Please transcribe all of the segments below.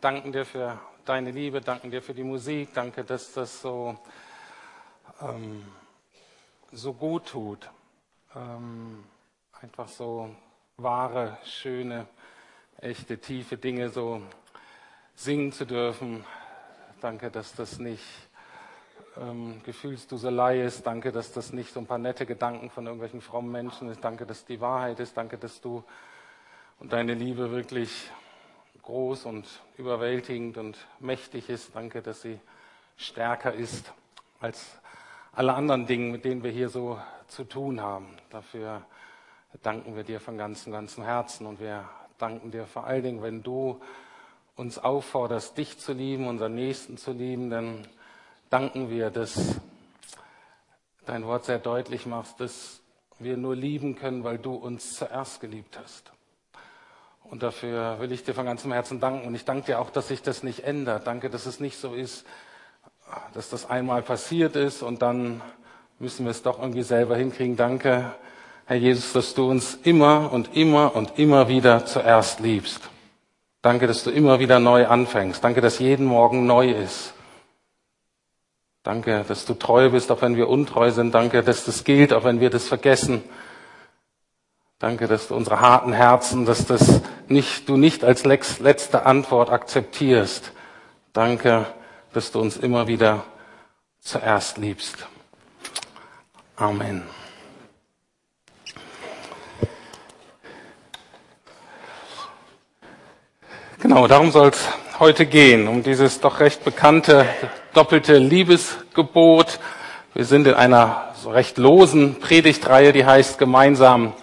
danken dir für deine Liebe, danken dir für die Musik, danke, dass das so, ähm, so gut tut. Ähm, einfach so wahre, schöne, echte, tiefe Dinge so singen zu dürfen. Danke, dass das nicht ähm, Gefühlsduselei ist. Danke, dass das nicht so ein paar nette Gedanken von irgendwelchen frommen Menschen ist. Danke, dass die Wahrheit ist. Danke, dass du und deine Liebe wirklich groß und überwältigend und mächtig ist. Danke, dass sie stärker ist als alle anderen Dinge, mit denen wir hier so zu tun haben. Dafür danken wir dir von ganzem, ganzem Herzen und wir danken dir vor allen Dingen, wenn du uns aufforderst, dich zu lieben, unseren Nächsten zu lieben, dann danken wir, dass dein Wort sehr deutlich machst, dass wir nur lieben können, weil du uns zuerst geliebt hast. Und dafür will ich dir von ganzem Herzen danken. Und ich danke dir auch, dass sich das nicht ändert. Danke, dass es nicht so ist, dass das einmal passiert ist und dann müssen wir es doch irgendwie selber hinkriegen. Danke, Herr Jesus, dass du uns immer und immer und immer wieder zuerst liebst. Danke, dass du immer wieder neu anfängst. Danke, dass jeden Morgen neu ist. Danke, dass du treu bist, auch wenn wir untreu sind. Danke, dass das gilt, auch wenn wir das vergessen. Danke, dass du unsere harten Herzen, dass das nicht, du nicht als letzte Antwort akzeptierst. Danke, dass du uns immer wieder zuerst liebst. Amen. Genau, darum soll es heute gehen, um dieses doch recht bekannte doppelte Liebesgebot. Wir sind in einer so recht losen Predigtreihe, die heißt gemeinsam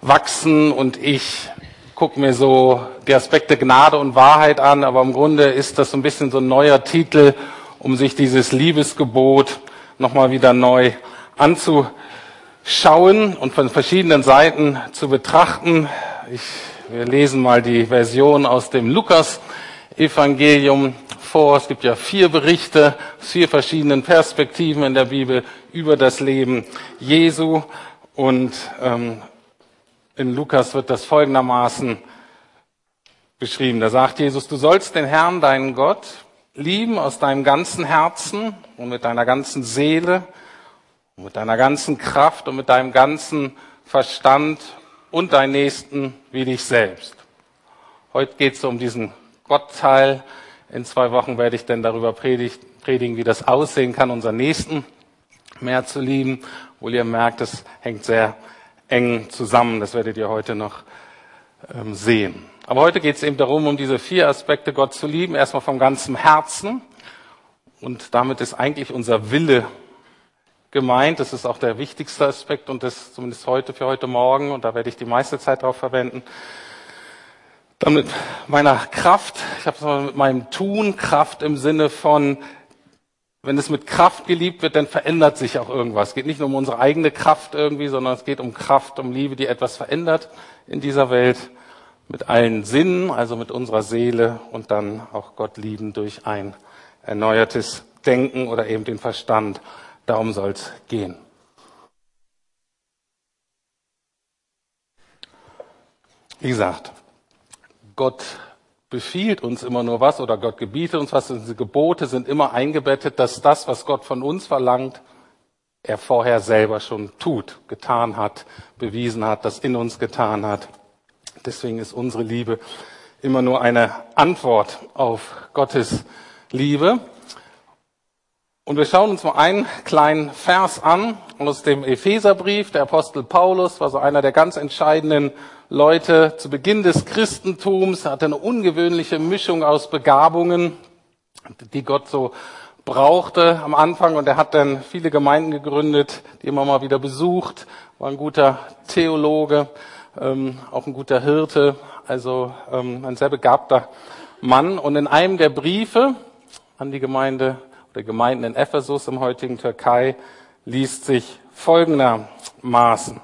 wachsen und ich gucke mir so die Aspekte Gnade und Wahrheit an, aber im Grunde ist das so ein bisschen so ein neuer Titel, um sich dieses Liebesgebot nochmal wieder neu anzuschauen und von verschiedenen Seiten zu betrachten. Ich, wir lesen mal die Version aus dem Lukas-Evangelium vor. Es gibt ja vier Berichte aus vier verschiedenen Perspektiven in der Bibel über das Leben Jesu und ähm, in Lukas wird das folgendermaßen beschrieben. Da sagt Jesus, du sollst den Herrn, deinen Gott, lieben aus deinem ganzen Herzen und mit deiner ganzen Seele, und mit deiner ganzen Kraft und mit deinem ganzen Verstand und deinen Nächsten wie dich selbst. Heute geht es um diesen Gottteil. In zwei Wochen werde ich dann darüber predigen, wie das aussehen kann, unseren Nächsten mehr zu lieben. Obwohl ihr merkt, es hängt sehr eng zusammen. Das werdet ihr heute noch ähm, sehen. Aber heute geht es eben darum, um diese vier Aspekte Gott zu lieben. Erstmal vom ganzen Herzen. Und damit ist eigentlich unser Wille gemeint. Das ist auch der wichtigste Aspekt und das zumindest heute für heute Morgen. Und da werde ich die meiste Zeit darauf verwenden. Dann mit meiner Kraft. Ich habe es mit meinem Tun Kraft im Sinne von wenn es mit Kraft geliebt wird, dann verändert sich auch irgendwas. Es geht nicht nur um unsere eigene Kraft irgendwie, sondern es geht um Kraft, um Liebe, die etwas verändert in dieser Welt. Mit allen Sinnen, also mit unserer Seele und dann auch Gott lieben durch ein erneuertes Denken oder eben den Verstand. Darum soll es gehen. Wie gesagt, Gott befiehlt uns immer nur was oder Gott gebietet uns was. Diese Gebote sind immer eingebettet, dass das, was Gott von uns verlangt, er vorher selber schon tut, getan hat, bewiesen hat, das in uns getan hat. Deswegen ist unsere Liebe immer nur eine Antwort auf Gottes Liebe. Und wir schauen uns mal einen kleinen Vers an aus dem Epheserbrief. Der Apostel Paulus war so einer der ganz entscheidenden Leute zu Beginn des Christentums, er hatte eine ungewöhnliche Mischung aus Begabungen, die Gott so brauchte am Anfang und er hat dann viele Gemeinden gegründet, die immer mal wieder besucht, war ein guter Theologe, ähm, auch ein guter Hirte, also ähm, ein sehr begabter Mann. Und in einem der Briefe an die Gemeinde oder Gemeinden in Ephesus im heutigen Türkei liest sich folgendermaßen,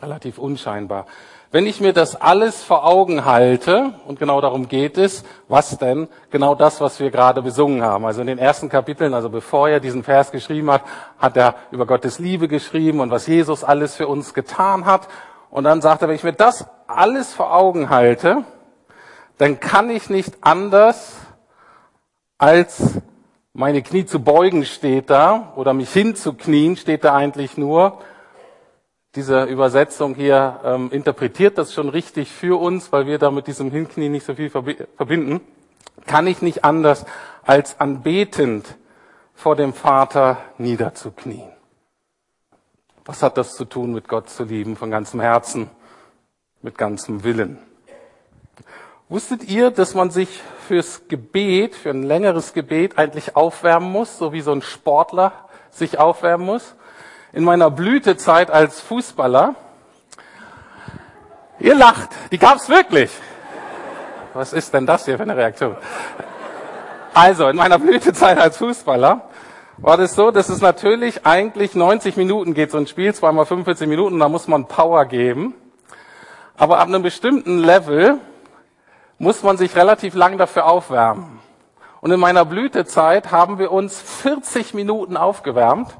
relativ unscheinbar. Wenn ich mir das alles vor Augen halte, und genau darum geht es, was denn? Genau das, was wir gerade besungen haben. Also in den ersten Kapiteln, also bevor er diesen Vers geschrieben hat, hat er über Gottes Liebe geschrieben und was Jesus alles für uns getan hat. Und dann sagt er, wenn ich mir das alles vor Augen halte, dann kann ich nicht anders als meine Knie zu beugen steht da oder mich hinzuknien steht da eigentlich nur. Diese Übersetzung hier ähm, interpretiert das schon richtig für uns, weil wir da mit diesem Hinknien nicht so viel verbinden. Kann ich nicht anders als anbetend vor dem Vater niederzuknien. Was hat das zu tun mit Gott zu lieben von ganzem Herzen, mit ganzem Willen? Wusstet ihr, dass man sich fürs Gebet, für ein längeres Gebet eigentlich aufwärmen muss, so wie so ein Sportler sich aufwärmen muss? In meiner Blütezeit als Fußballer, ihr lacht, die gab's wirklich. Was ist denn das hier für eine Reaktion? Also, in meiner Blütezeit als Fußballer war das so, dass es natürlich eigentlich 90 Minuten geht, so ein Spiel, zweimal 45 Minuten, da muss man Power geben. Aber ab einem bestimmten Level muss man sich relativ lang dafür aufwärmen. Und in meiner Blütezeit haben wir uns 40 Minuten aufgewärmt,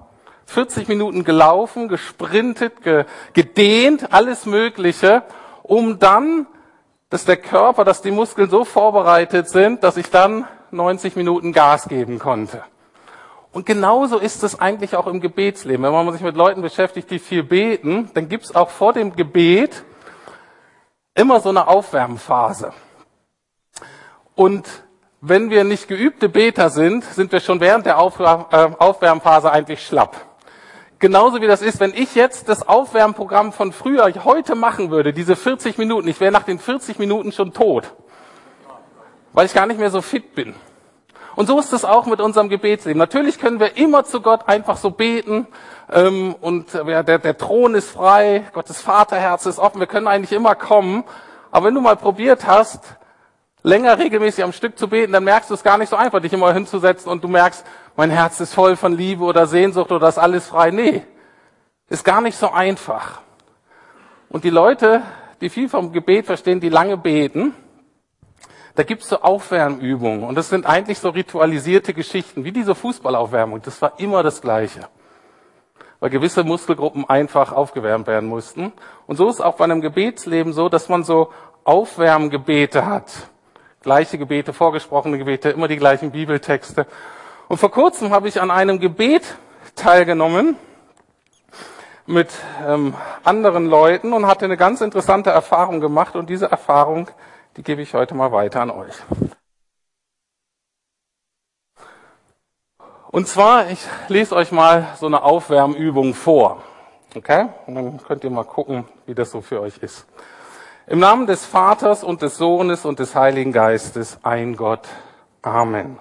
40 Minuten gelaufen, gesprintet, gedehnt, alles Mögliche, um dann, dass der Körper, dass die Muskeln so vorbereitet sind, dass ich dann 90 Minuten Gas geben konnte. Und genauso ist es eigentlich auch im Gebetsleben. Wenn man sich mit Leuten beschäftigt, die viel beten, dann gibt es auch vor dem Gebet immer so eine Aufwärmphase. Und wenn wir nicht geübte Beter sind, sind wir schon während der äh, Aufwärmphase eigentlich schlapp. Genauso wie das ist, wenn ich jetzt das Aufwärmprogramm von früher heute machen würde, diese 40 Minuten, ich wäre nach den 40 Minuten schon tot, weil ich gar nicht mehr so fit bin. Und so ist es auch mit unserem Gebetsleben. Natürlich können wir immer zu Gott einfach so beten ähm, und ja, der, der Thron ist frei, Gottes Vaterherz ist offen, wir können eigentlich immer kommen. Aber wenn du mal probiert hast, länger regelmäßig am Stück zu beten, dann merkst du es gar nicht so einfach, dich immer hinzusetzen und du merkst, mein Herz ist voll von Liebe oder Sehnsucht oder ist alles frei. Nee, ist gar nicht so einfach. Und die Leute, die viel vom Gebet verstehen, die lange beten, da gibt's so Aufwärmübungen und das sind eigentlich so ritualisierte Geschichten, wie diese Fußballaufwärmung. Das war immer das Gleiche, weil gewisse Muskelgruppen einfach aufgewärmt werden mussten. Und so ist auch bei einem Gebetsleben so, dass man so Aufwärmgebete hat. Gleiche Gebete, vorgesprochene Gebete, immer die gleichen Bibeltexte. Und vor kurzem habe ich an einem Gebet teilgenommen mit ähm, anderen Leuten und hatte eine ganz interessante Erfahrung gemacht und diese Erfahrung die gebe ich heute mal weiter an euch. Und zwar, ich lese euch mal so eine Aufwärmübung vor. Okay? Und dann könnt ihr mal gucken, wie das so für euch ist. Im Namen des Vaters und des Sohnes und des Heiligen Geistes, ein Gott. Amen.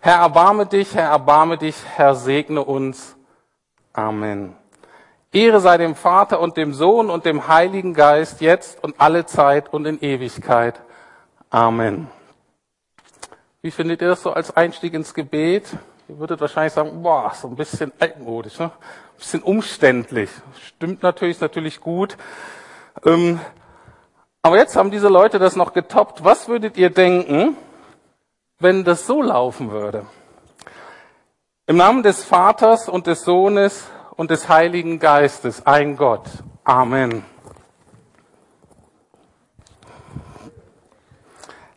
Herr, erbarme dich, Herr, erbarme dich, Herr, segne uns. Amen. Ehre sei dem Vater und dem Sohn und dem Heiligen Geist, jetzt und alle Zeit und in Ewigkeit. Amen. Wie findet ihr das so als Einstieg ins Gebet? Ihr würdet wahrscheinlich sagen, boah, so ein bisschen altmodisch, ne? ein bisschen umständlich. Stimmt natürlich, ist natürlich gut. Ähm, aber jetzt haben diese Leute das noch getoppt. Was würdet ihr denken, wenn das so laufen würde? Im Namen des Vaters und des Sohnes und des Heiligen Geistes, ein Gott. Amen.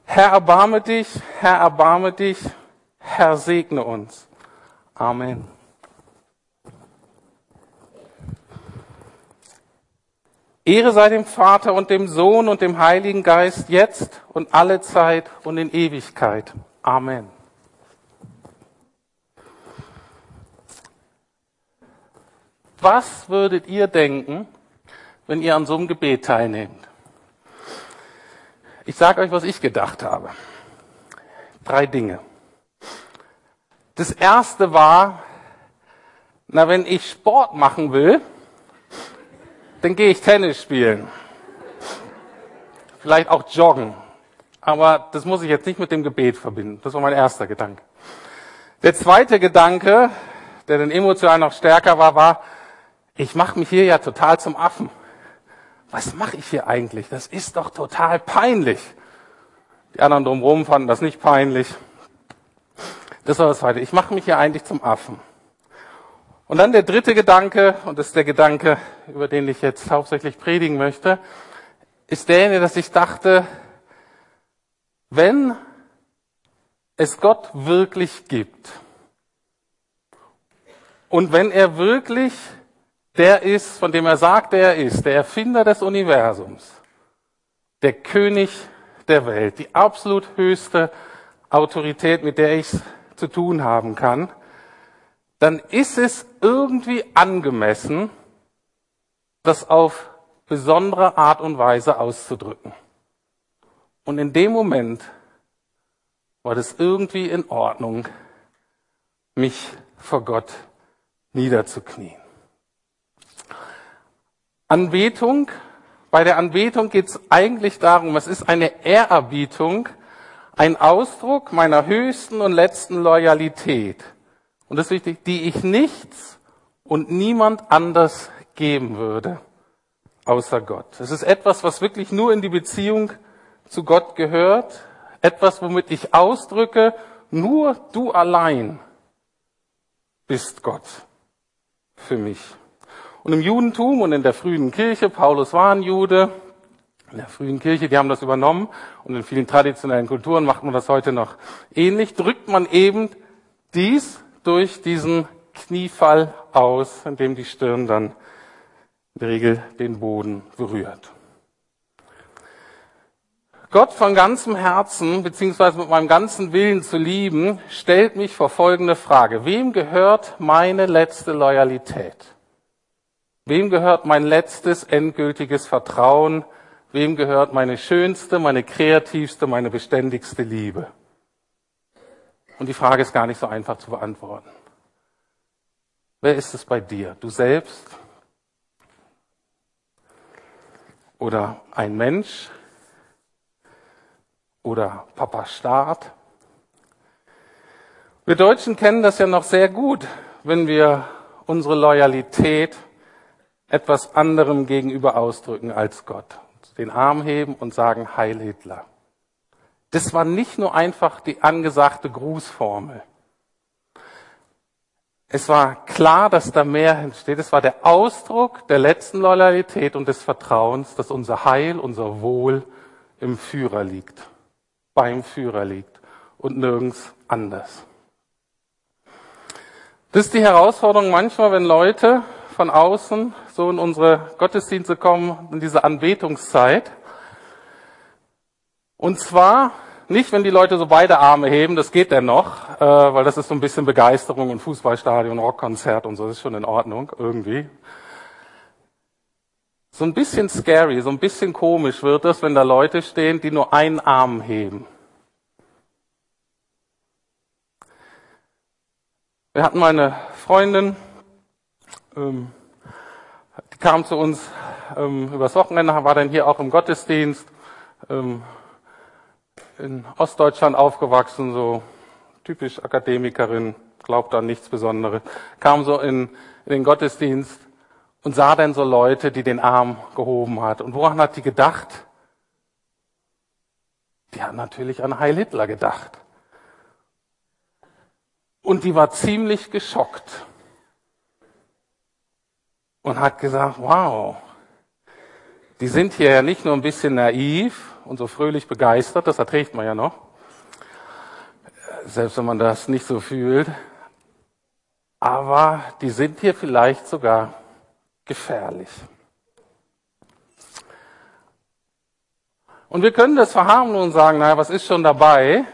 Herr, erbarme dich, Herr, erbarme dich, Herr, segne uns. Amen. Ehre sei dem Vater und dem Sohn und dem Heiligen Geist jetzt und alle Zeit und in Ewigkeit. Amen. Was würdet ihr denken, wenn ihr an so einem Gebet teilnehmt? Ich sage euch, was ich gedacht habe. Drei Dinge. Das erste war, na, wenn ich Sport machen will, dann gehe ich Tennis spielen. Vielleicht auch joggen. Aber das muss ich jetzt nicht mit dem Gebet verbinden. Das war mein erster Gedanke. Der zweite Gedanke, der dann emotional noch stärker war, war, ich mache mich hier ja total zum Affen. Was mache ich hier eigentlich? Das ist doch total peinlich. Die anderen drumherum fanden das nicht peinlich. Das war das zweite. Ich mache mich hier eigentlich zum Affen. Und dann der dritte Gedanke, und das ist der Gedanke, über den ich jetzt hauptsächlich predigen möchte, ist der, dass ich dachte, Wenn es Gott wirklich gibt und wenn er wirklich der ist, von dem er sagt, er ist, der Erfinder des Universums, der König der Welt, die absolut höchste Autorität, mit der ich es zu tun haben kann, dann ist es irgendwie angemessen, das auf besondere Art und Weise auszudrücken. Und in dem Moment war das irgendwie in Ordnung, mich vor Gott niederzuknien. Anbetung, bei der Anbetung geht es eigentlich darum, es ist eine Ehrerbietung, ein Ausdruck meiner höchsten und letzten Loyalität. Und das ist wichtig, die ich nichts und niemand anders geben würde, außer Gott. Es ist etwas, was wirklich nur in die Beziehung zu Gott gehört, etwas, womit ich ausdrücke, nur du allein bist Gott für mich. Und im Judentum und in der frühen Kirche, Paulus war ein Jude, in der frühen Kirche, die haben das übernommen und in vielen traditionellen Kulturen macht man das heute noch ähnlich, drückt man eben dies durch diesen Kniefall aus, in dem die Stirn dann in der Regel den Boden berührt. Gott von ganzem Herzen beziehungsweise mit meinem ganzen Willen zu lieben, stellt mich vor folgende Frage. Wem gehört meine letzte Loyalität? Wem gehört mein letztes endgültiges Vertrauen? Wem gehört meine schönste, meine kreativste, meine beständigste Liebe? Und die Frage ist gar nicht so einfach zu beantworten. Wer ist es bei dir? Du selbst? Oder ein Mensch? oder Papa Staat. Wir Deutschen kennen das ja noch sehr gut, wenn wir unsere Loyalität etwas anderem gegenüber ausdrücken als Gott. Den Arm heben und sagen Heil Hitler. Das war nicht nur einfach die angesagte Grußformel. Es war klar, dass da mehr entsteht. Es war der Ausdruck der letzten Loyalität und des Vertrauens, dass unser Heil, unser Wohl im Führer liegt beim Führer liegt und nirgends anders. Das ist die Herausforderung manchmal, wenn Leute von außen so in unsere Gottesdienste kommen, in diese Anbetungszeit. Und zwar nicht, wenn die Leute so beide Arme heben, das geht denn noch, äh, weil das ist so ein bisschen Begeisterung und Fußballstadion, Rockkonzert und so, das ist schon in Ordnung irgendwie. So ein bisschen scary, so ein bisschen komisch wird es, wenn da Leute stehen, die nur einen Arm heben. Wir hatten mal eine Freundin, ähm, die kam zu uns ähm, übers Wochenende, war dann hier auch im Gottesdienst, ähm, in Ostdeutschland aufgewachsen, so typisch Akademikerin, glaubt an nichts Besonderes, kam so in, in den Gottesdienst und sah dann so Leute, die den Arm gehoben hat. Und woran hat die gedacht? Die hat natürlich an Heil Hitler gedacht. Und die war ziemlich geschockt und hat gesagt, wow, die sind hier ja nicht nur ein bisschen naiv und so fröhlich begeistert, das erträgt man ja noch, selbst wenn man das nicht so fühlt, aber die sind hier vielleicht sogar gefährlich. Und wir können das verharmlosen und sagen, naja, was ist schon dabei?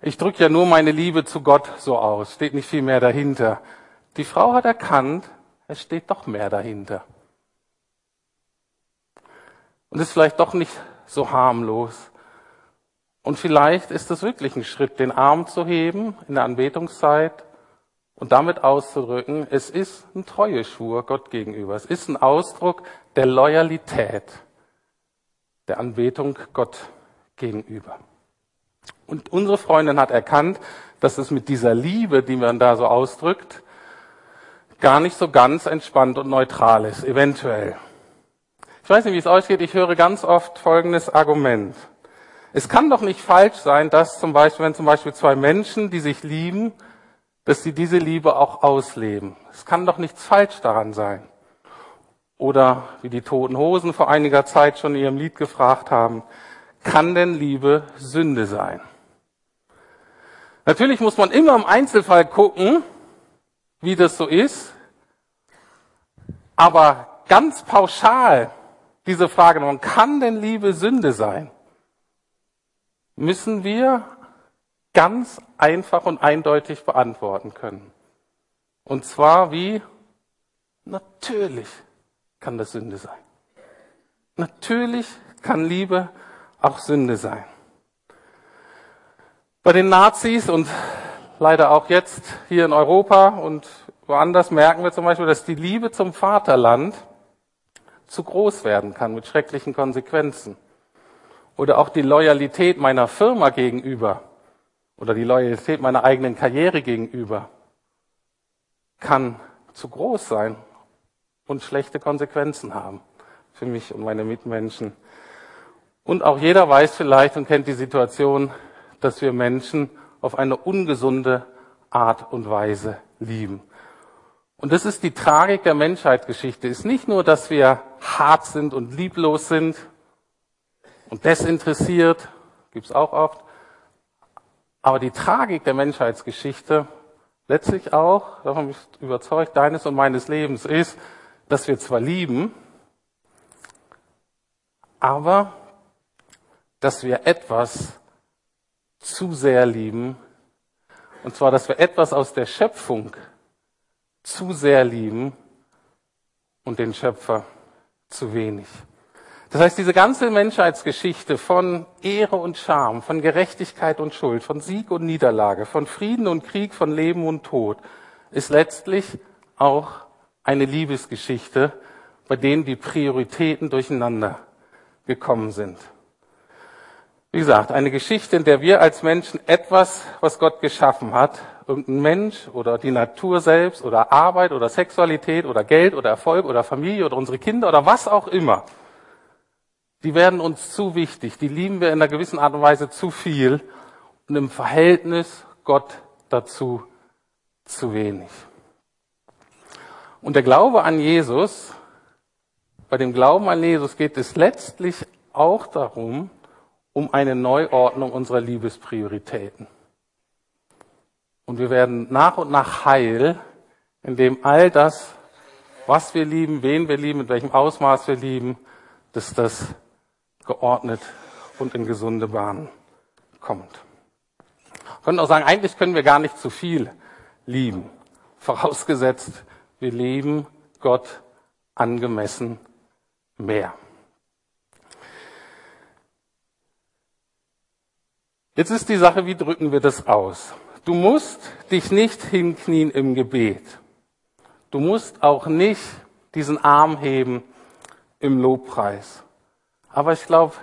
Ich drücke ja nur meine Liebe zu Gott so aus, steht nicht viel mehr dahinter. Die Frau hat erkannt, es steht doch mehr dahinter. Und ist vielleicht doch nicht so harmlos. Und vielleicht ist es wirklich ein Schritt, den Arm zu heben in der Anbetungszeit und damit auszudrücken, es ist ein Treueschwur Gott gegenüber. Es ist ein Ausdruck der Loyalität, der Anbetung Gott gegenüber. Und unsere Freundin hat erkannt, dass es mit dieser Liebe, die man da so ausdrückt, gar nicht so ganz entspannt und neutral ist, eventuell. Ich weiß nicht, wie es ausgeht, ich höre ganz oft folgendes Argument. Es kann doch nicht falsch sein, dass zum Beispiel, wenn zum Beispiel zwei Menschen, die sich lieben, dass sie diese Liebe auch ausleben. Es kann doch nichts falsch daran sein. Oder wie die Toten Hosen vor einiger Zeit schon in ihrem Lied gefragt haben, kann denn Liebe Sünde sein? Natürlich muss man immer im Einzelfall gucken, wie das so ist. Aber ganz pauschal diese Frage, kann denn Liebe Sünde sein? Müssen wir ganz einfach und eindeutig beantworten können. Und zwar wie? Natürlich kann das Sünde sein. Natürlich kann Liebe auch Sünde sein. Bei den Nazis und leider auch jetzt hier in Europa und woanders merken wir zum Beispiel, dass die Liebe zum Vaterland zu groß werden kann mit schrecklichen Konsequenzen. Oder auch die Loyalität meiner Firma gegenüber oder die Loyalität meiner eigenen Karriere gegenüber kann zu groß sein und schlechte Konsequenzen haben für mich und meine Mitmenschen. Und auch jeder weiß vielleicht und kennt die Situation, dass wir Menschen auf eine ungesunde Art und Weise lieben. Und das ist die Tragik der Menschheitsgeschichte. Ist nicht nur, dass wir hart sind und lieblos sind und desinteressiert, gibt's auch oft, aber die Tragik der Menschheitsgeschichte, letztlich auch, davon bin ich überzeugt, deines und meines Lebens ist, dass wir zwar lieben, aber dass wir etwas zu sehr lieben, und zwar, dass wir etwas aus der Schöpfung zu sehr lieben und den Schöpfer zu wenig. Das heißt, diese ganze Menschheitsgeschichte von Ehre und Scham, von Gerechtigkeit und Schuld, von Sieg und Niederlage, von Frieden und Krieg, von Leben und Tod, ist letztlich auch eine Liebesgeschichte, bei denen die Prioritäten durcheinander gekommen sind. Wie gesagt, eine Geschichte, in der wir als Menschen etwas, was Gott geschaffen hat, irgendein Mensch oder die Natur selbst oder Arbeit oder Sexualität oder Geld oder Erfolg oder Familie oder unsere Kinder oder was auch immer, die werden uns zu wichtig, die lieben wir in einer gewissen Art und Weise zu viel und im Verhältnis Gott dazu zu wenig. Und der Glaube an Jesus, bei dem Glauben an Jesus geht es letztlich auch darum, um eine Neuordnung unserer Liebesprioritäten. Und wir werden nach und nach heil, indem all das, was wir lieben, wen wir lieben, in welchem Ausmaß wir lieben, dass das geordnet und in gesunde Bahnen kommt. Wir können auch sagen, eigentlich können wir gar nicht zu viel lieben, vorausgesetzt, wir lieben Gott angemessen mehr. Jetzt ist die Sache, wie drücken wir das aus? Du musst dich nicht hinknien im Gebet. Du musst auch nicht diesen Arm heben im Lobpreis. Aber ich glaube,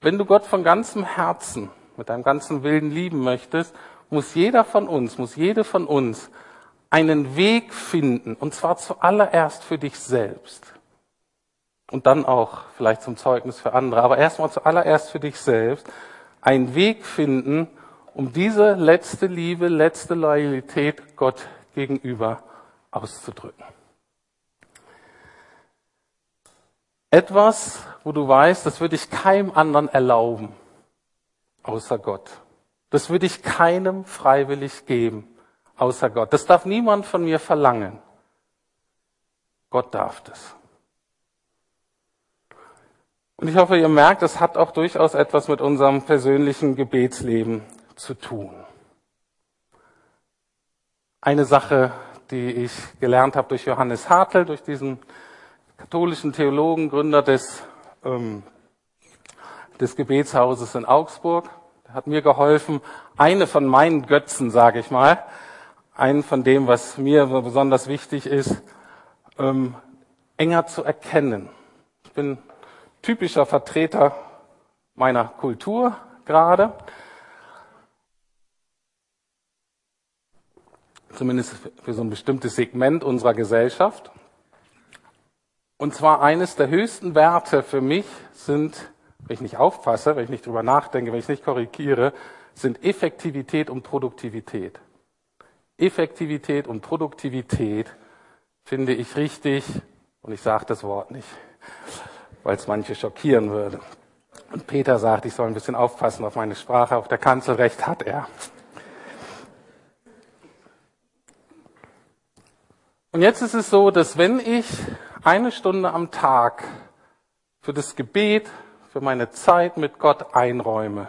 wenn du Gott von ganzem Herzen, mit deinem ganzen Willen lieben möchtest, muss jeder von uns, muss jede von uns einen Weg finden, und zwar zuallererst für dich selbst. Und dann auch vielleicht zum Zeugnis für andere, aber erstmal zuallererst für dich selbst, einen Weg finden, um diese letzte Liebe, letzte Loyalität Gott gegenüber auszudrücken. Etwas, wo du weißt, das würde ich keinem anderen erlauben, außer Gott. Das würde ich keinem freiwillig geben, außer Gott. Das darf niemand von mir verlangen. Gott darf das. Und ich hoffe, ihr merkt, es hat auch durchaus etwas mit unserem persönlichen Gebetsleben zu tun. Eine Sache, die ich gelernt habe durch Johannes Hartl, durch diesen katholischen Theologen, Gründer des, ähm, des Gebetshauses in Augsburg, hat mir geholfen, eine von meinen Götzen, sage ich mal, einen von dem, was mir besonders wichtig ist, ähm, enger zu erkennen. Ich bin typischer Vertreter meiner Kultur gerade. Zumindest für so ein bestimmtes Segment unserer Gesellschaft. Und zwar eines der höchsten Werte für mich sind, wenn ich nicht aufpasse, wenn ich nicht drüber nachdenke, wenn ich nicht korrigiere, sind Effektivität und Produktivität. Effektivität und Produktivität finde ich richtig, und ich sage das Wort nicht weil es manche schockieren würde. Und Peter sagt, ich soll ein bisschen aufpassen auf meine Sprache. Auf der Kanzel recht hat er. Und jetzt ist es so, dass wenn ich eine Stunde am Tag für das Gebet, für meine Zeit mit Gott einräume,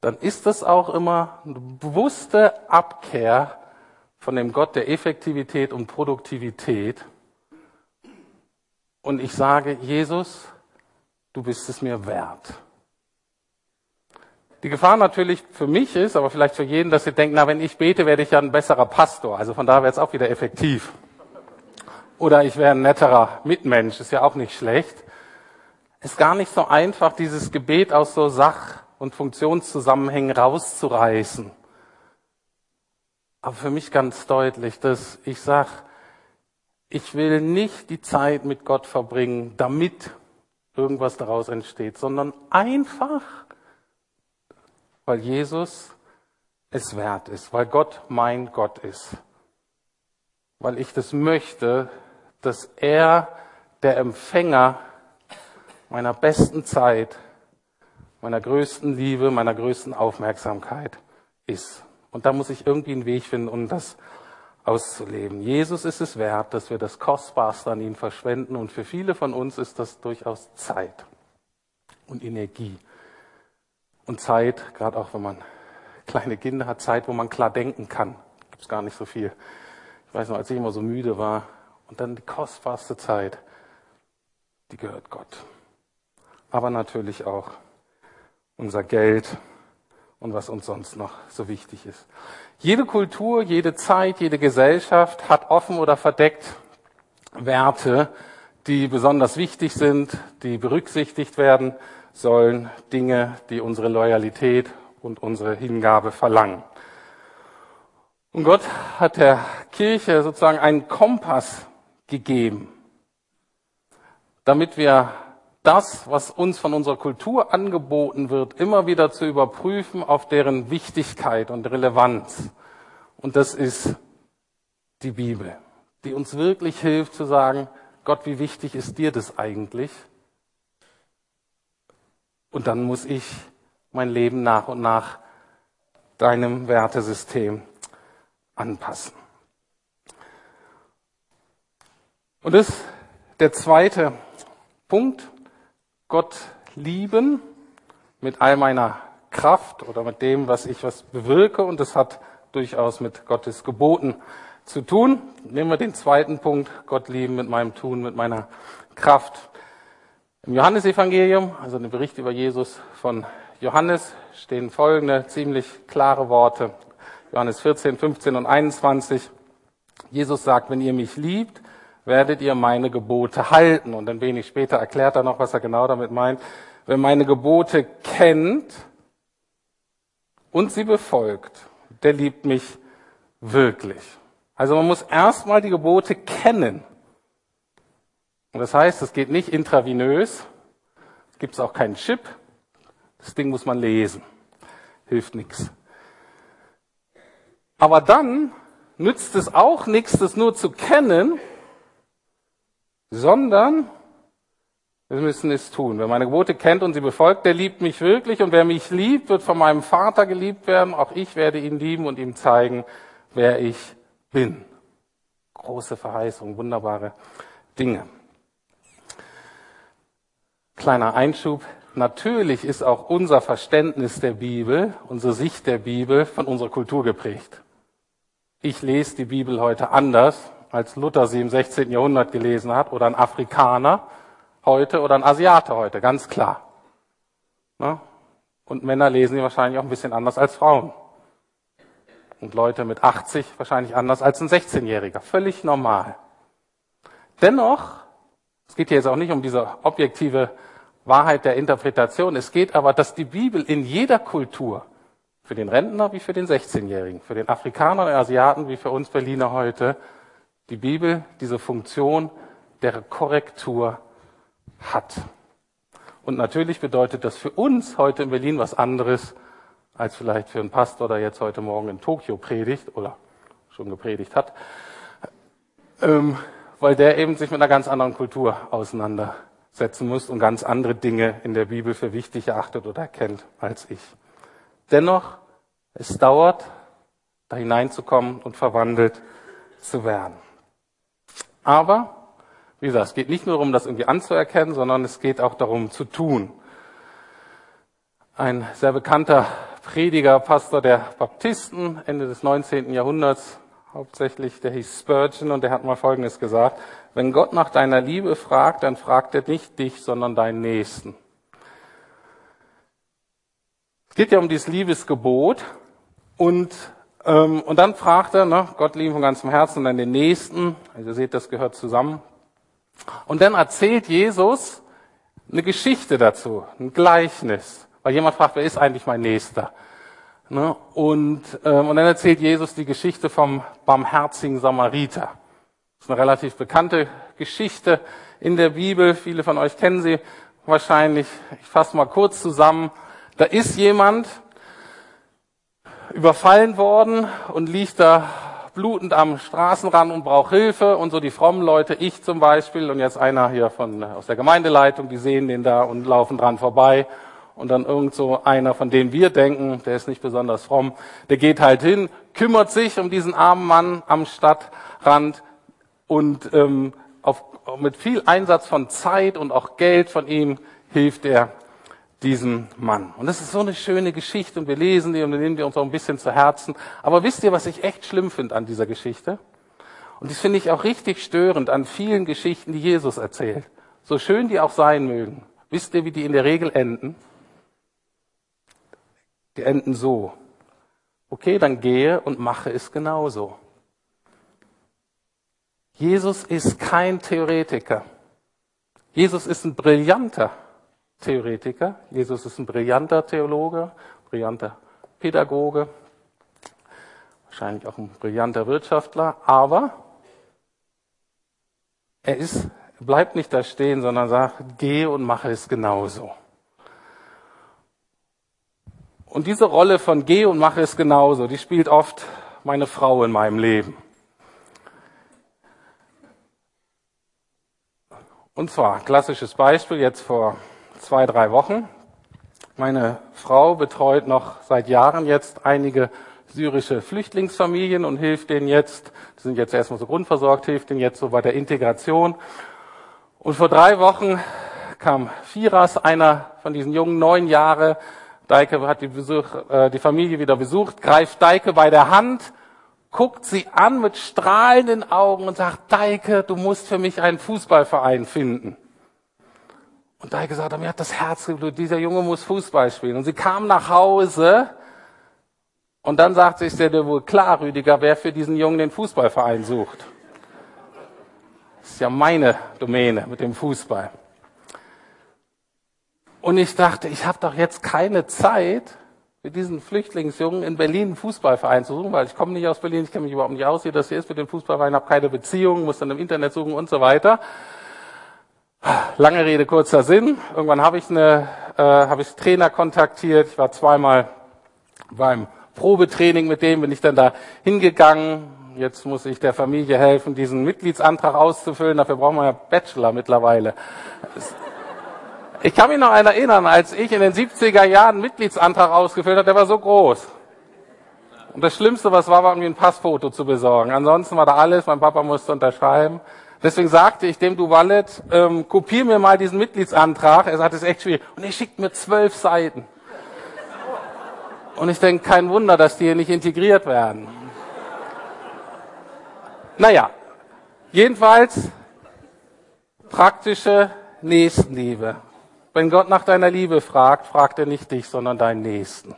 dann ist das auch immer eine bewusste Abkehr von dem Gott der Effektivität und Produktivität. Und ich sage, Jesus, du bist es mir wert. Die Gefahr natürlich für mich ist, aber vielleicht für jeden, dass ihr denkt, na, wenn ich bete, werde ich ja ein besserer Pastor. Also von daher wäre es auch wieder effektiv. Oder ich wäre ein netterer Mitmensch, ist ja auch nicht schlecht. Ist gar nicht so einfach, dieses Gebet aus so Sach- und Funktionszusammenhängen rauszureißen. Aber für mich ganz deutlich, dass ich sage, ich will nicht die Zeit mit Gott verbringen, damit irgendwas daraus entsteht, sondern einfach, weil Jesus es wert ist, weil Gott mein Gott ist, weil ich das möchte, dass er der Empfänger meiner besten Zeit, meiner größten Liebe, meiner größten Aufmerksamkeit ist. Und da muss ich irgendwie einen Weg finden, um das auszuleben. Jesus ist es wert, dass wir das Kostbarste an ihn verschwenden. Und für viele von uns ist das durchaus Zeit und Energie. Und Zeit, gerade auch wenn man kleine Kinder hat, Zeit, wo man klar denken kann. Gibt es gar nicht so viel. Ich weiß noch, als ich immer so müde war, und dann die kostbarste Zeit, die gehört Gott. Aber natürlich auch unser Geld und was uns sonst noch so wichtig ist. Jede Kultur, jede Zeit, jede Gesellschaft hat offen oder verdeckt Werte, die besonders wichtig sind, die berücksichtigt werden sollen, Dinge, die unsere Loyalität und unsere Hingabe verlangen. Und Gott hat der Kirche sozusagen einen Kompass gegeben, damit wir das, was uns von unserer Kultur angeboten wird, immer wieder zu überprüfen auf deren Wichtigkeit und Relevanz. Und das ist die Bibel, die uns wirklich hilft zu sagen, Gott, wie wichtig ist dir das eigentlich? Und dann muss ich mein Leben nach und nach deinem Wertesystem anpassen. Und das ist der zweite Punkt. Gott lieben mit all meiner Kraft oder mit dem, was ich was bewirke. Und das hat durchaus mit Gottes Geboten zu tun. Nehmen wir den zweiten Punkt. Gott lieben mit meinem Tun, mit meiner Kraft. Im Johannesevangelium, also im Bericht über Jesus von Johannes, stehen folgende ziemlich klare Worte. Johannes 14, 15 und 21. Jesus sagt, wenn ihr mich liebt, werdet ihr meine Gebote halten. Und ein wenig später erklärt er noch, was er genau damit meint. Wer meine Gebote kennt und sie befolgt, der liebt mich wirklich. Also man muss erstmal die Gebote kennen. Und das heißt, es geht nicht intravenös, es gibt auch keinen Chip, das Ding muss man lesen. Hilft nichts. Aber dann nützt es auch nichts, das nur zu kennen, sondern wir müssen es tun. Wer meine Gebote kennt und sie befolgt, der liebt mich wirklich. Und wer mich liebt, wird von meinem Vater geliebt werden. Auch ich werde ihn lieben und ihm zeigen, wer ich bin. Große Verheißung, wunderbare Dinge. Kleiner Einschub. Natürlich ist auch unser Verständnis der Bibel, unsere Sicht der Bibel von unserer Kultur geprägt. Ich lese die Bibel heute anders, als Luther sie im 16. Jahrhundert gelesen hat, oder ein Afrikaner heute oder ein Asiate heute, ganz klar. Ne? Und Männer lesen sie wahrscheinlich auch ein bisschen anders als Frauen. Und Leute mit 80 wahrscheinlich anders als ein 16-Jähriger. Völlig normal. Dennoch, es geht hier jetzt auch nicht um diese objektive Wahrheit der Interpretation, es geht aber, dass die Bibel in jeder Kultur, für den Rentner wie für den 16-Jährigen, für den Afrikaner und Asiaten wie für uns Berliner heute, die Bibel diese Funktion der Korrektur hat. Und natürlich bedeutet das für uns heute in Berlin was anderes, als vielleicht für einen Pastor, der jetzt heute Morgen in Tokio predigt oder schon gepredigt hat, ähm, weil der eben sich mit einer ganz anderen Kultur auseinandersetzt. setzen müsst und ganz andere Dinge in der Bibel für wichtig erachtet oder erkennt als ich. Dennoch, es dauert, da hineinzukommen und verwandelt zu werden. Aber, wie gesagt, es geht nicht nur darum, das irgendwie anzuerkennen, sondern es geht auch darum zu tun. Ein sehr bekannter Prediger, Pastor der Baptisten, Ende des 19. Jahrhunderts, hauptsächlich, der hieß Spurgeon und der hat mal Folgendes gesagt. Wenn Gott nach deiner Liebe fragt, dann fragt er nicht dich, sondern deinen Nächsten. Es geht ja um dieses Liebesgebot und, und dann fragt er, ne, Gott lieben von ganzem Herzen und dann den Nächsten. Also ihr seht, das gehört zusammen. Und dann erzählt Jesus eine Geschichte dazu, ein Gleichnis. Weil jemand fragt, wer ist eigentlich mein Nächster? Ne? Und, ähm, und dann erzählt Jesus die Geschichte vom barmherzigen Samariter. Das ist eine relativ bekannte Geschichte in der Bibel. Viele von euch kennen sie wahrscheinlich. Ich fasse mal kurz zusammen. Da ist jemand überfallen worden und liegt da blutend am Straßenrand und braucht Hilfe. Und so die frommen Leute, ich zum Beispiel und jetzt einer hier von aus der Gemeindeleitung, die sehen den da und laufen dran vorbei. Und dann irgend so einer, von dem wir denken, der ist nicht besonders fromm, der geht halt hin, kümmert sich um diesen armen Mann am Stadtrand und ähm, auf, mit viel Einsatz von Zeit und auch Geld von ihm hilft er diesem Mann. Und das ist so eine schöne Geschichte und wir lesen die und dann nehmen wir uns auch ein bisschen zu Herzen. Aber wisst ihr, was ich echt schlimm finde an dieser Geschichte? Und das finde ich auch richtig störend an vielen Geschichten, die Jesus erzählt. So schön die auch sein mögen. Wisst ihr, wie die in der Regel enden? Die enden so. Okay, dann gehe und mache es genauso. Jesus ist kein Theoretiker. Jesus ist ein brillanter Theoretiker. Jesus ist ein brillanter Theologe, brillanter Pädagoge, wahrscheinlich auch ein brillanter Wirtschaftler, aber er ist, bleibt nicht da stehen, sondern sagt, gehe und mache es genauso. Und diese Rolle von geh und mache es genauso, die spielt oft meine Frau in meinem Leben. Und zwar, klassisches Beispiel, jetzt vor zwei, drei Wochen. Meine Frau betreut noch seit Jahren jetzt einige syrische Flüchtlingsfamilien und hilft denen jetzt, die sind jetzt erstmal so grundversorgt, hilft denen jetzt so bei der Integration. Und vor drei Wochen kam Firas, einer von diesen jungen, neun Jahre, Deike hat die, Besuch, äh, die Familie wieder besucht, greift Deike bei der Hand, guckt sie an mit strahlenden Augen und sagt, Deike, du musst für mich einen Fußballverein finden. Und Deike sagt, mir hat das Herz geblutet, dieser Junge muss Fußball spielen. Und sie kam nach Hause und dann sagt sich der wohl klar, Rüdiger, wer für diesen Jungen den Fußballverein sucht. Das ist ja meine Domäne mit dem Fußball. Und ich dachte, ich habe doch jetzt keine Zeit, mit diesen Flüchtlingsjungen in Berlin einen Fußballverein zu suchen, weil ich komme nicht aus Berlin, ich kenne mich überhaupt nicht aus, wie das hier ist mit dem Fußballverein, habe keine Beziehung, muss dann im Internet suchen und so weiter. Lange Rede, kurzer Sinn. Irgendwann habe ich eine, äh, habe ich Trainer kontaktiert. Ich war zweimal beim Probetraining mit dem, bin ich dann da hingegangen. Jetzt muss ich der Familie helfen, diesen Mitgliedsantrag auszufüllen. Dafür braucht man ja Bachelor mittlerweile. Ich kann mich noch erinnern, als ich in den 70er Jahren einen Mitgliedsantrag ausgefüllt habe, der war so groß. Und das Schlimmste, was war, war irgendwie ein Passfoto zu besorgen. Ansonsten war da alles, mein Papa musste unterschreiben. Deswegen sagte ich dem Du Wallet, ähm, kopier mir mal diesen Mitgliedsantrag. Er sagt, es ist echt schwierig. Und er schickt mir zwölf Seiten. Und ich denke, kein Wunder, dass die hier nicht integriert werden. Naja, jedenfalls praktische Nächstenliebe. Wenn Gott nach deiner Liebe fragt, fragt er nicht dich, sondern deinen Nächsten.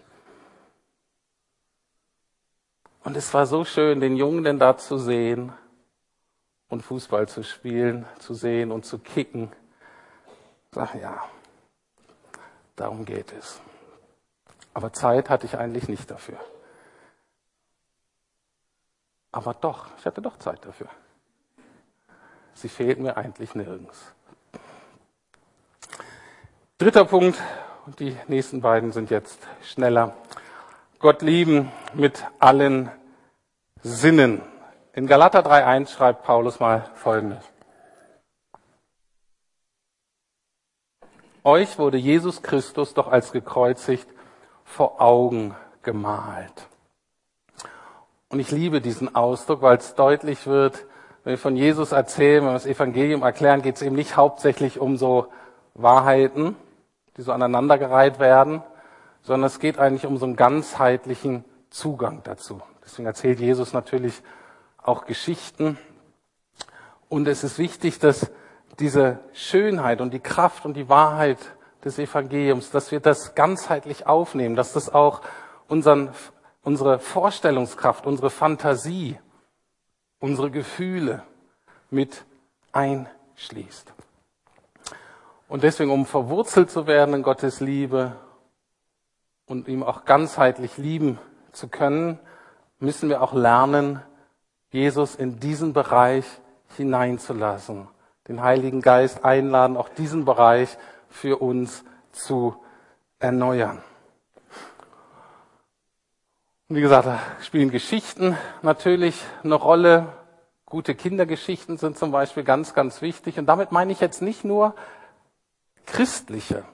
Und es war so schön, den Jungen denn da zu sehen und Fußball zu spielen, zu sehen und zu kicken. Sag ja, darum geht es. Aber Zeit hatte ich eigentlich nicht dafür. Aber doch, ich hatte doch Zeit dafür. Sie fehlt mir eigentlich nirgends. Dritter Punkt, und die nächsten beiden sind jetzt schneller. Gott lieben mit allen Sinnen. In Galater 3.1 schreibt Paulus mal Folgendes. euch wurde Jesus Christus doch als gekreuzigt vor Augen gemalt. Und ich liebe diesen Ausdruck, weil es deutlich wird, wenn wir von Jesus erzählen, wenn wir das Evangelium erklären, geht es eben nicht hauptsächlich um so Wahrheiten, die so aneinandergereiht werden, sondern es geht eigentlich um so einen ganzheitlichen Zugang dazu. Deswegen erzählt Jesus natürlich auch Geschichten. Und es ist wichtig, dass diese Schönheit und die Kraft und die Wahrheit des Evangeliums, dass wir das ganzheitlich aufnehmen, dass das auch unseren, unsere Vorstellungskraft, unsere Fantasie, unsere Gefühle mit einschließt. Und deswegen, um verwurzelt zu werden in Gottes Liebe und ihm auch ganzheitlich lieben zu können, müssen wir auch lernen, Jesus in diesen Bereich hineinzulassen, den Heiligen Geist einladen, auch diesen Bereich für uns zu erneuern. Wie gesagt, da spielen Geschichten natürlich eine Rolle. Gute Kindergeschichten sind zum Beispiel ganz, ganz wichtig. Und damit meine ich jetzt nicht nur christliche,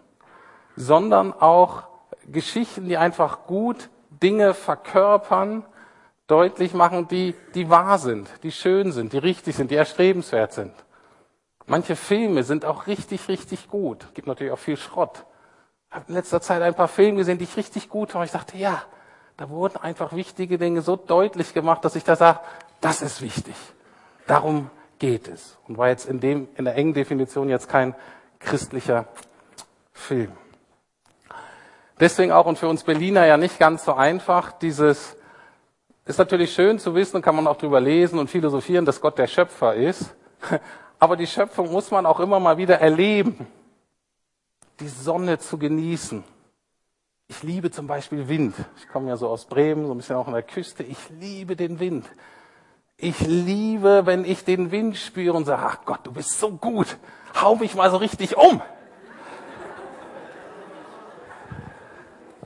sondern auch Geschichten, die einfach gut Dinge verkörpern, deutlich machen, die, die wahr sind, die schön sind, die richtig sind, die erstrebenswert sind. Manche Filme sind auch richtig, richtig gut. Es gibt natürlich auch viel Schrott. Ich habe in letzter Zeit ein paar Filme gesehen, die ich richtig gut fand. Ich dachte, ja, da wurden einfach wichtige Dinge so deutlich gemacht, dass ich da sage, das ist wichtig. Darum geht es. Und war jetzt in dem, in der engen Definition jetzt kein christlicher Film. Deswegen auch und für uns Berliner ja nicht ganz so einfach, dieses ist natürlich schön zu wissen, kann man auch drüber lesen und philosophieren, dass Gott der Schöpfer ist. Aber die Schöpfung muss man auch immer mal wieder erleben. Die Sonne zu genießen. Ich liebe zum Beispiel Wind. Ich komme ja so aus Bremen, so ein bisschen auch an der Küste. Ich liebe den Wind. Ich liebe, wenn ich den Wind spüre und sage, ach Gott, du bist so gut. Hau mich mal so richtig um.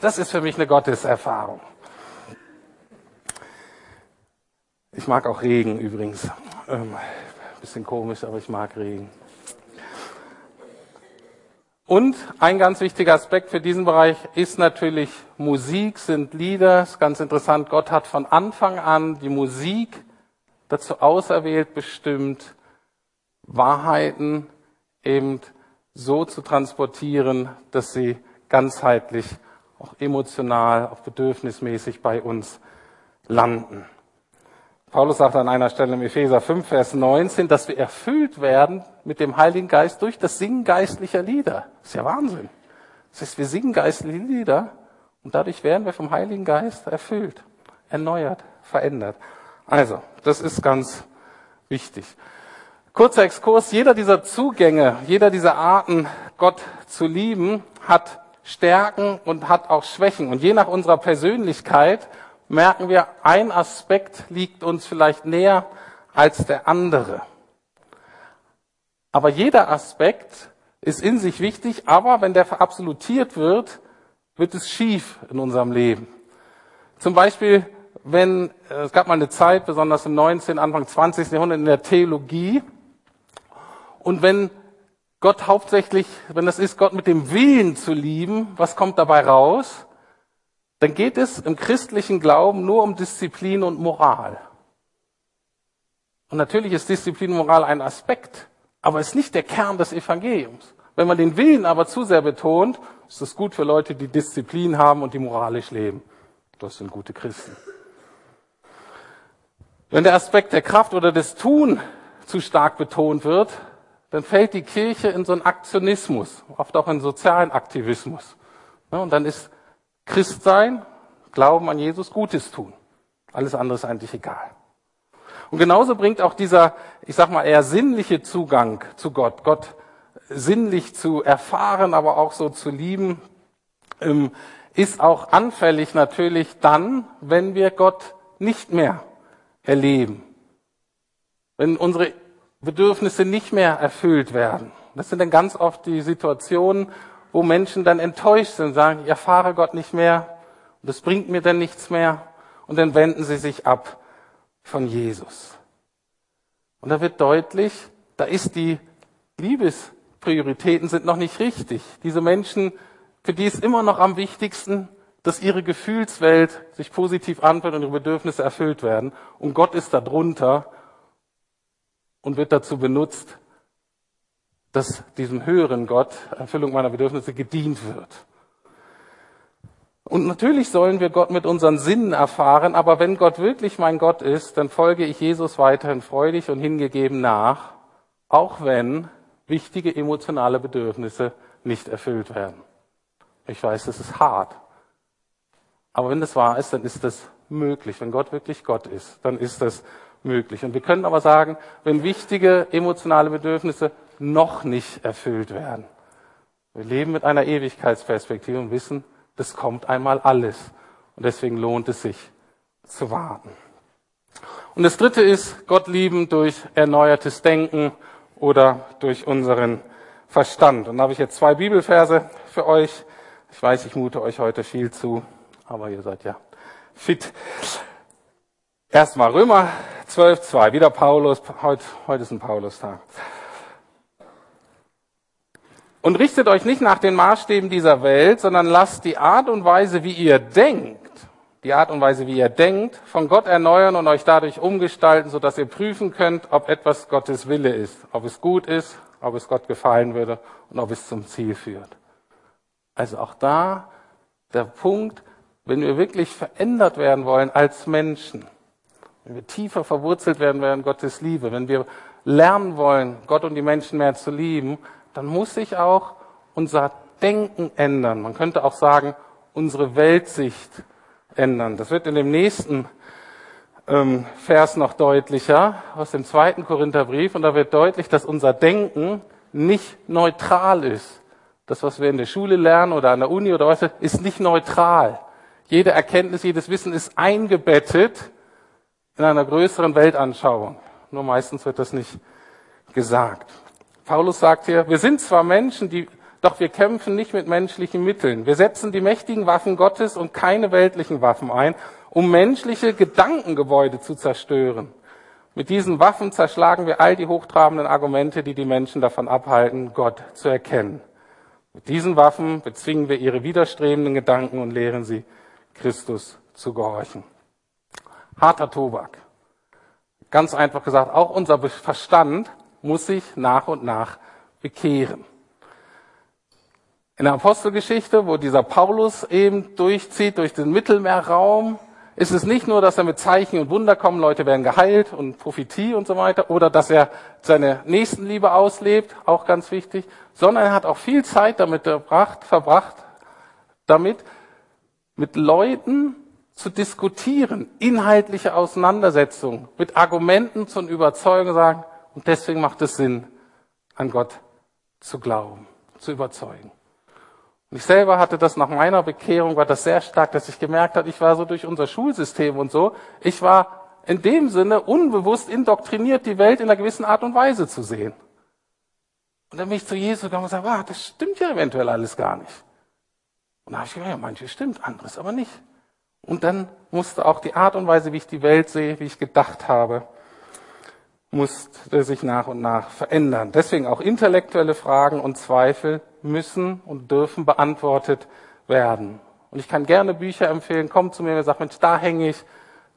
Das ist für mich eine Gotteserfahrung. Ich mag auch Regen übrigens. Ähm, bisschen komisch, aber ich mag Regen. Und ein ganz wichtiger Aspekt für diesen Bereich ist natürlich Musik, sind Lieder. Das ist ganz interessant. Gott hat von Anfang an die Musik dazu auserwählt, bestimmt Wahrheiten eben so zu transportieren, dass sie ganzheitlich, auch emotional, auch bedürfnismäßig bei uns landen. Paulus sagt an einer Stelle im Epheser 5, Vers 19, dass wir erfüllt werden mit dem Heiligen Geist durch das Singen geistlicher Lieder. Das ist ja Wahnsinn. Das heißt, wir singen geistliche Lieder und dadurch werden wir vom Heiligen Geist erfüllt, erneuert, verändert. Also, das ist ganz wichtig. Kurzer Exkurs, jeder dieser Zugänge, jeder dieser Arten, Gott zu lieben, hat Stärken und hat auch Schwächen. Und je nach unserer Persönlichkeit merken wir, ein Aspekt liegt uns vielleicht näher als der andere. Aber jeder Aspekt ist in sich wichtig, aber wenn der verabsolutiert wird, wird es schief in unserem Leben. Zum Beispiel, wenn, äh, es gab mal eine Zeit, besonders im 19., Anfang 20. Jahrhundert in der Theologie, und wenn Gott hauptsächlich, wenn das ist, Gott mit dem Willen zu lieben, was kommt dabei raus? Dann geht es im christlichen Glauben nur um Disziplin und Moral. Und natürlich ist Disziplin und Moral ein Aspekt, aber es ist nicht der Kern des Evangeliums. Wenn man den Willen aber zu sehr betont, ist es gut für Leute, die Disziplin haben und die moralisch leben. Das sind gute Christen. Wenn der Aspekt der Kraft oder des Tun zu stark betont wird, dann fällt die Kirche in so einen Aktionismus, oft auch in sozialen Aktivismus. Und dann ist Christ sein, Glauben an Jesus, Gutes tun. Alles andere ist eigentlich egal. Und genauso bringt auch dieser, ich sag mal, eher sinnliche Zugang zu Gott, Gott sinnlich zu erfahren, aber auch so zu lieben, ähm, ist auch anfällig natürlich dann, wenn wir Gott nicht mehr erleben. Wenn unsere Bedürfnisse nicht mehr erfüllt werden. Das sind dann ganz oft die Situationen, wo Menschen dann enttäuscht sind, sagen, ich erfahre Gott nicht mehr und das bringt mir dann nichts mehr und dann wenden sie sich ab von Jesus. Und da wird deutlich, da ist die Prioritäten sind noch nicht richtig. Diese Menschen, für die ist immer noch am wichtigsten, dass ihre Gefühlswelt sich positiv anfühlt und ihre Bedürfnisse erfüllt werden. Und Gott ist da drunter und wird dazu benutzt, dass diesem höheren Gott Erfüllung meiner Bedürfnisse gedient wird. Und natürlich sollen wir Gott mit unseren Sinnen erfahren, aber wenn Gott wirklich mein Gott ist, dann folge ich Jesus weiterhin freudig und hingegeben nach, auch wenn wichtige emotionale Bedürfnisse nicht erfüllt werden. Ich weiß, das ist hart. Aber wenn das wahr ist, dann ist das möglich. Wenn Gott wirklich Gott ist, dann ist das möglich. Und wir können aber sagen, wenn wichtige emotionale Bedürfnisse noch nicht erfüllt werden. Wir leben mit einer Ewigkeitsperspektive und wissen, das kommt einmal alles. Und deswegen lohnt es sich zu warten. Und das dritte ist Gott lieben durch erneuertes Denken oder durch unseren Verstand. Und da habe ich jetzt zwei Bibelverse für euch. Ich weiß, ich mute euch heute viel zu aber ihr seid ja fit. Erstmal Römer 12, 2. Wieder Paulus. Heute, heute ist ein Paulus-Tag. Und richtet euch nicht nach den Maßstäben dieser Welt, sondern lasst die Art und Weise, wie ihr denkt, die Art und Weise, wie ihr denkt, von Gott erneuern und euch dadurch umgestalten, sodass ihr prüfen könnt, ob etwas Gottes Wille ist, ob es gut ist, ob es Gott gefallen würde und ob es zum Ziel führt. Also auch da der Punkt, wenn wir wirklich verändert werden wollen als Menschen, wenn wir tiefer verwurzelt werden werden Gottes Liebe, wenn wir lernen wollen, Gott und die Menschen mehr zu lieben, dann muss sich auch unser Denken ändern. Man könnte auch sagen, unsere Weltsicht ändern. Das wird in dem nächsten ähm, Vers noch deutlicher aus dem zweiten Korintherbrief. Und da wird deutlich, dass unser Denken nicht neutral ist. Das, was wir in der Schule lernen oder an der Uni oder was, ist nicht neutral. Jede Erkenntnis, jedes Wissen ist eingebettet in einer größeren Weltanschauung. Nur meistens wird das nicht gesagt. Paulus sagt hier, wir sind zwar Menschen, die, doch wir kämpfen nicht mit menschlichen Mitteln. Wir setzen die mächtigen Waffen Gottes und keine weltlichen Waffen ein, um menschliche Gedankengebäude zu zerstören. Mit diesen Waffen zerschlagen wir all die hochtrabenden Argumente, die die Menschen davon abhalten, Gott zu erkennen. Mit diesen Waffen bezwingen wir ihre widerstrebenden Gedanken und lehren sie Christus zu gehorchen. Harter Tobak. Ganz einfach gesagt, auch unser Verstand muss sich nach und nach bekehren. In der Apostelgeschichte, wo dieser Paulus eben durchzieht durch den Mittelmeerraum, ist es nicht nur, dass er mit Zeichen und Wunder kommen, Leute werden geheilt und Prophetie und so weiter, oder dass er seine Nächstenliebe auslebt, auch ganz wichtig, sondern er hat auch viel Zeit damit verbracht, verbracht damit mit Leuten zu diskutieren, inhaltliche Auseinandersetzungen, mit Argumenten zu überzeugen, sagen, und deswegen macht es Sinn, an Gott zu glauben, zu überzeugen. Und ich selber hatte das nach meiner Bekehrung, war das sehr stark, dass ich gemerkt habe, ich war so durch unser Schulsystem und so, ich war in dem Sinne unbewusst indoktriniert, die Welt in einer gewissen Art und Weise zu sehen. Und dann bin ich zu Jesus gegangen und gesagt, ah, das stimmt ja eventuell alles gar nicht. Und da habe ich gedacht, ja, manches stimmt, anderes aber nicht. Und dann musste auch die Art und Weise, wie ich die Welt sehe, wie ich gedacht habe, musste sich nach und nach verändern. Deswegen auch intellektuelle Fragen und Zweifel müssen und dürfen beantwortet werden. Und ich kann gerne Bücher empfehlen. Kommt zu mir und sagt, Mensch, da hänge ich.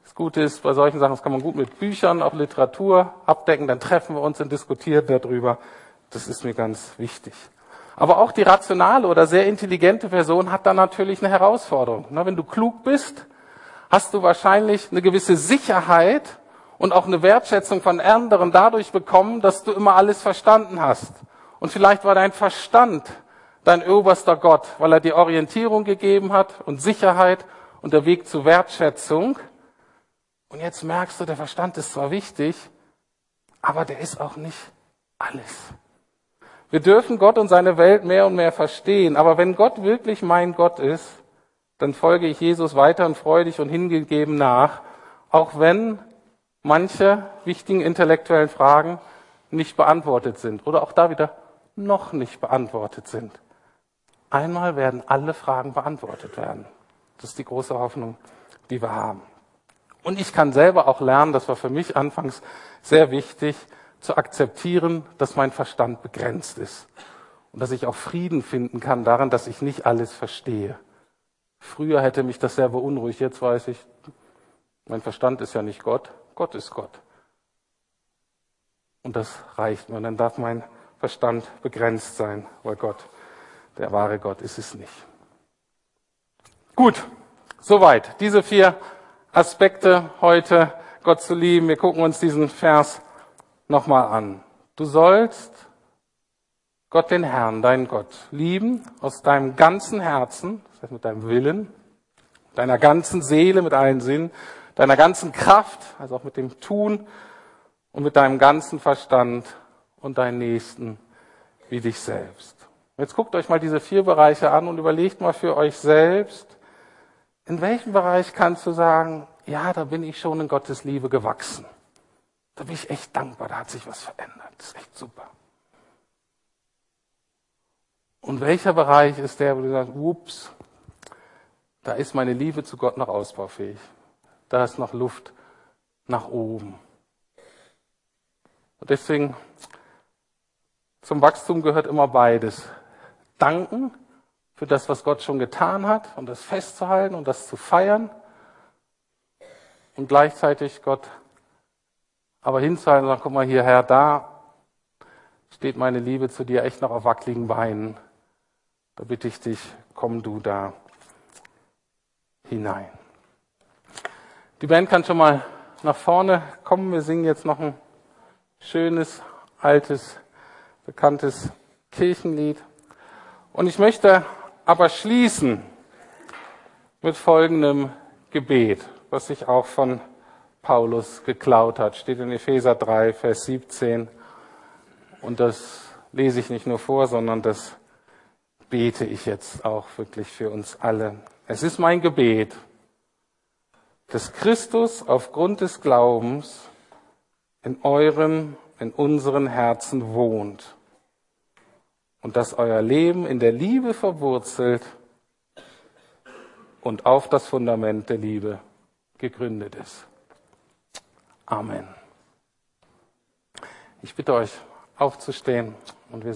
Das Gute ist, bei solchen Sachen, das kann man gut mit Büchern, auch Literatur abdecken. Dann treffen wir uns und diskutieren darüber. Das ist mir ganz wichtig. Aber auch die rationale oder sehr intelligente Person hat da natürlich eine Herausforderung. Wenn du klug bist, hast du wahrscheinlich eine gewisse Sicherheit und auch eine Wertschätzung von anderen dadurch bekommen, dass du immer alles verstanden hast. Und vielleicht war dein Verstand dein oberster Gott, weil er dir Orientierung gegeben hat und Sicherheit und der Weg zur Wertschätzung. Und jetzt merkst du, der Verstand ist zwar wichtig, aber der ist auch nicht alles. Wir dürfen Gott und seine Welt mehr und mehr verstehen. Aber wenn Gott wirklich mein Gott ist, dann folge ich Jesus weiter und freudig und hingegeben nach, auch wenn manche wichtigen intellektuellen Fragen nicht beantwortet sind oder auch da wieder noch nicht beantwortet sind. Einmal werden alle Fragen beantwortet werden. Das ist die große Hoffnung, die wir haben. Und ich kann selber auch lernen, das war für mich anfangs sehr wichtig, zu akzeptieren, dass mein Verstand begrenzt ist. Und dass ich auch Frieden finden kann daran, dass ich nicht alles verstehe. Früher hätte mich das sehr beunruhigt. Jetzt weiß ich, mein Verstand ist ja nicht Gott. Gott ist Gott. Und das reicht mir. Und dann darf mein Verstand begrenzt sein, weil Gott, der wahre Gott, ist es nicht. Gut, soweit. Diese vier Aspekte heute, Gott zu lieben. Wir gucken uns diesen Vers nochmal an. Du sollst Gott den Herrn, deinen Gott, lieben aus deinem ganzen Herzen, das heißt mit deinem Willen, deiner ganzen Seele, mit allen Sinnen, deiner ganzen Kraft, also auch mit dem Tun und mit deinem ganzen Verstand und deinen Nächsten wie dich selbst. Jetzt guckt euch mal diese vier Bereiche an und überlegt mal für euch selbst, in welchem Bereich kannst du sagen, ja, da bin ich schon in Gottes Liebe gewachsen. Da bin ich echt dankbar, da hat sich was verändert. Das ist echt super. Und welcher Bereich ist der, wo du sagst, ups, da ist meine Liebe zu Gott noch ausbaufähig. Da ist noch Luft nach oben. Und deswegen, zum Wachstum gehört immer beides. Danken für das, was Gott schon getan hat und das festzuhalten und das zu feiern. Und gleichzeitig Gott aber hinzuhalten und sagen, guck mal hier, Herr, da steht meine Liebe zu dir echt noch auf wackeligen Beinen. Da bitte ich dich, komm du da hinein. Die Band kann schon mal nach vorne kommen. Wir singen jetzt noch ein schönes, altes, bekanntes Kirchenlied. Und ich möchte aber schließen mit folgendem Gebet, was sich auch von Paulus geklaut hat. Steht in Epheser 3, Vers 17. Und das lese ich nicht nur vor, sondern das bete ich jetzt auch wirklich für uns alle. Es ist mein Gebet, dass Christus aufgrund des Glaubens in eurem, in unseren Herzen wohnt und dass euer Leben in der Liebe verwurzelt und auf das Fundament der Liebe gegründet ist. Amen. Ich bitte euch aufzustehen und wir